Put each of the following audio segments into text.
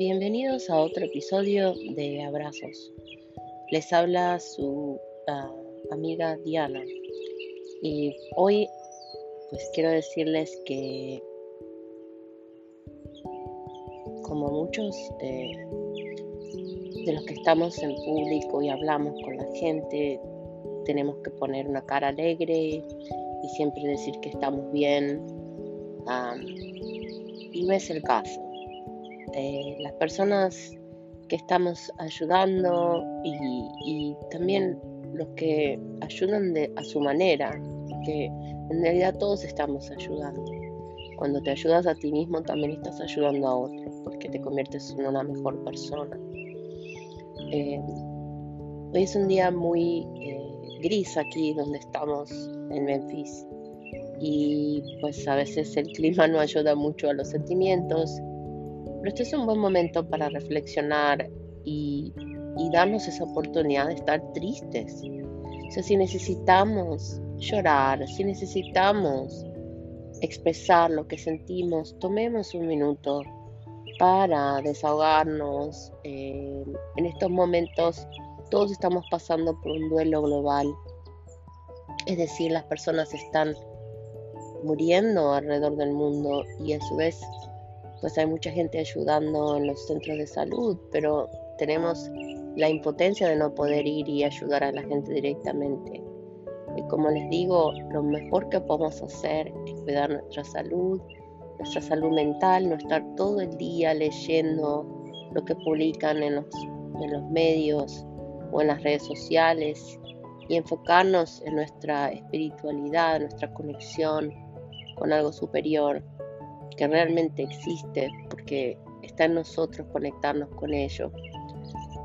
Bienvenidos a otro episodio de Abrazos. Les habla su ah, amiga Diana y hoy pues quiero decirles que como muchos de, de los que estamos en público y hablamos con la gente, tenemos que poner una cara alegre y siempre decir que estamos bien. y no es el caso. Las personas que estamos ayudando y, también los que ayudan de, a su manera, que en realidad todos estamos ayudando. Cuando te ayudas a ti mismo también estás ayudando a otros porque te conviertes en una mejor persona. Eh, hoy es un día muy eh, gris aquí donde estamos en Memphis y pues a veces el clima no ayuda mucho a los sentimientos pero este es un buen momento para reflexionar y, darnos esa oportunidad de estar tristes. O sea, si necesitamos llorar, si necesitamos expresar lo que sentimos, tomemos un minuto para desahogarnos. Eh, en estos momentos todos estamos pasando por un duelo global. Es decir, las personas están muriendo alrededor del mundo y a su vez pues hay mucha gente ayudando en los centros de salud, pero tenemos la impotencia de no poder ir y ayudar a la gente directamente. Y como les digo, lo mejor que podemos hacer es cuidar nuestra salud, nuestra salud mental, no estar todo el día leyendo lo que publican en los, en los medios o en las redes sociales y enfocarnos en nuestra espiritualidad, nuestra conexión con algo superior que realmente existe, porque está en nosotros conectarnos con ello.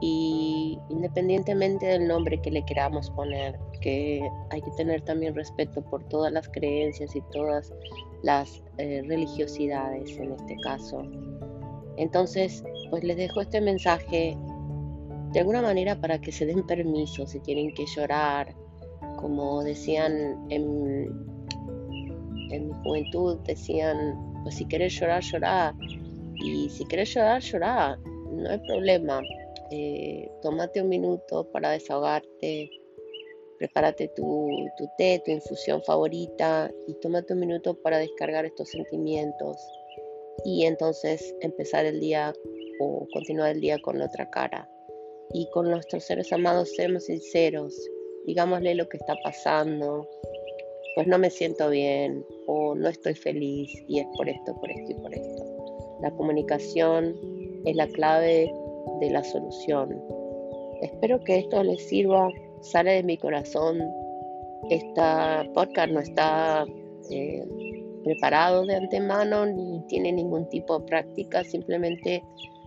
Y independientemente del nombre que le queramos poner, que hay que tener también respeto por todas las creencias y todas las eh, religiosidades en este caso. Entonces, pues les dejo este mensaje de alguna manera para que se den permiso si tienen que llorar, como decían en, en mi juventud, decían pues si querés llorar, llorar. Y si querés llorar, llorar. No hay problema. Eh, tómate un minuto para desahogarte. Prepárate tu, tu té, tu infusión favorita y tómate un minuto para descargar estos sentimientos y entonces empezar el día o continuar el día con otra cara. Y con nuestros seres amados seamos sinceros, digámosle lo que está pasando, pues no me siento bien o no estoy feliz y es por esto, por esto y por esto. La comunicación es la clave de la solución. Espero que esto les sirva, sale de mi corazón. Esta podcast no está eh, preparado de antemano ni tiene ningún tipo de práctica, simplemente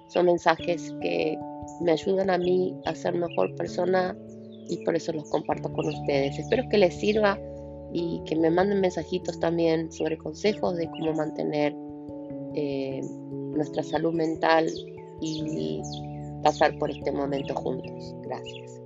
son mensajes que me ayudan a mí a ser mejor persona y por eso los comparto con ustedes. Espero que les sirva y que me manden mensajitos también sobre consejos de cómo mantener eh, nuestra salud mental y pasar por este momento juntos. Gracias.